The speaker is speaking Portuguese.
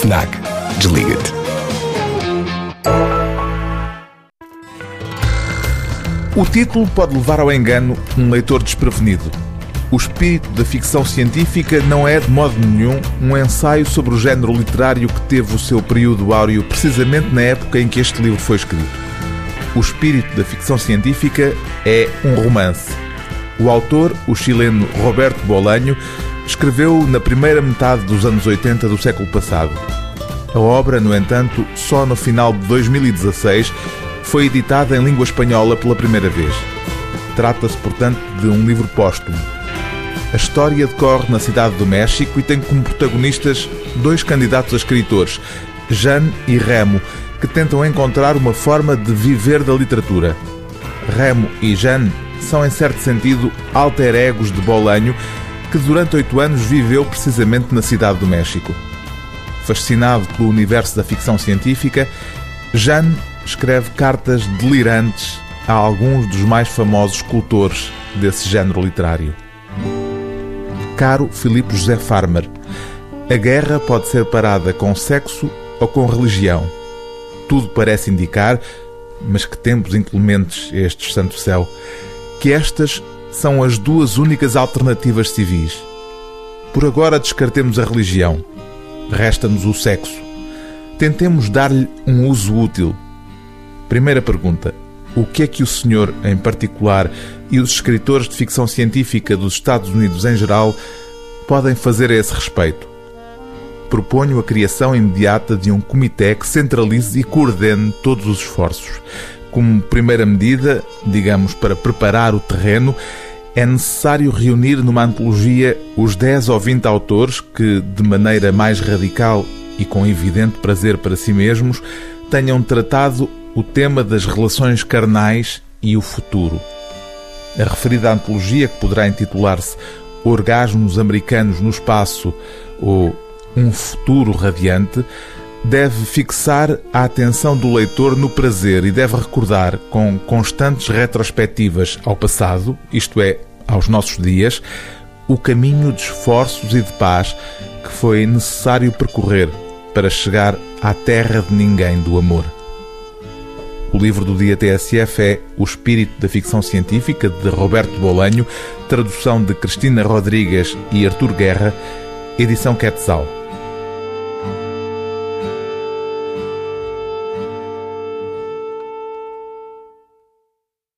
FNAC. Desliga-te. O título pode levar ao engano um leitor desprevenido. O espírito da ficção científica não é, de modo nenhum, um ensaio sobre o género literário que teve o seu período áureo precisamente na época em que este livro foi escrito. O espírito da ficção científica é um romance. O autor, o chileno Roberto Bolanho, escreveu na primeira metade dos anos 80 do século passado. A obra, no entanto, só no final de 2016 foi editada em língua espanhola pela primeira vez. Trata-se, portanto, de um livro póstumo. A história decorre na cidade do México e tem como protagonistas dois candidatos a escritores, Jeanne e Remo, que tentam encontrar uma forma de viver da literatura. Remo e Jeanne são, em certo sentido, alter egos de Bolanho, que durante oito anos viveu precisamente na cidade do México. Fascinado pelo universo da ficção científica, Jeanne escreve cartas delirantes a alguns dos mais famosos escultores desse género literário. Caro Filipe José Farmer, a guerra pode ser parada com sexo ou com religião. Tudo parece indicar, mas que tempos inclementes estes, santo céu, que estas são as duas únicas alternativas civis. Por agora descartemos a religião. Resta-nos o sexo. Tentemos dar-lhe um uso útil. Primeira pergunta: o que é que o senhor, em particular, e os escritores de ficção científica dos Estados Unidos em geral podem fazer a esse respeito? Proponho a criação imediata de um comitê que centralize e coordene todos os esforços. Como primeira medida, digamos, para preparar o terreno, é necessário reunir numa antologia os 10 ou 20 autores que, de maneira mais radical e com evidente prazer para si mesmos, tenham tratado o tema das relações carnais e o futuro. A referida antologia, que poderá intitular-se Orgasmos Americanos no Espaço ou Um Futuro Radiante, deve fixar a atenção do leitor no prazer e deve recordar, com constantes retrospectivas ao passado, isto é, aos nossos dias, o caminho de esforços e de paz que foi necessário percorrer para chegar à terra de ninguém do amor. O livro do dia TSF é O Espírito da Ficção Científica, de Roberto Bolanho, tradução de Cristina Rodrigues e Artur Guerra, edição Quetzal.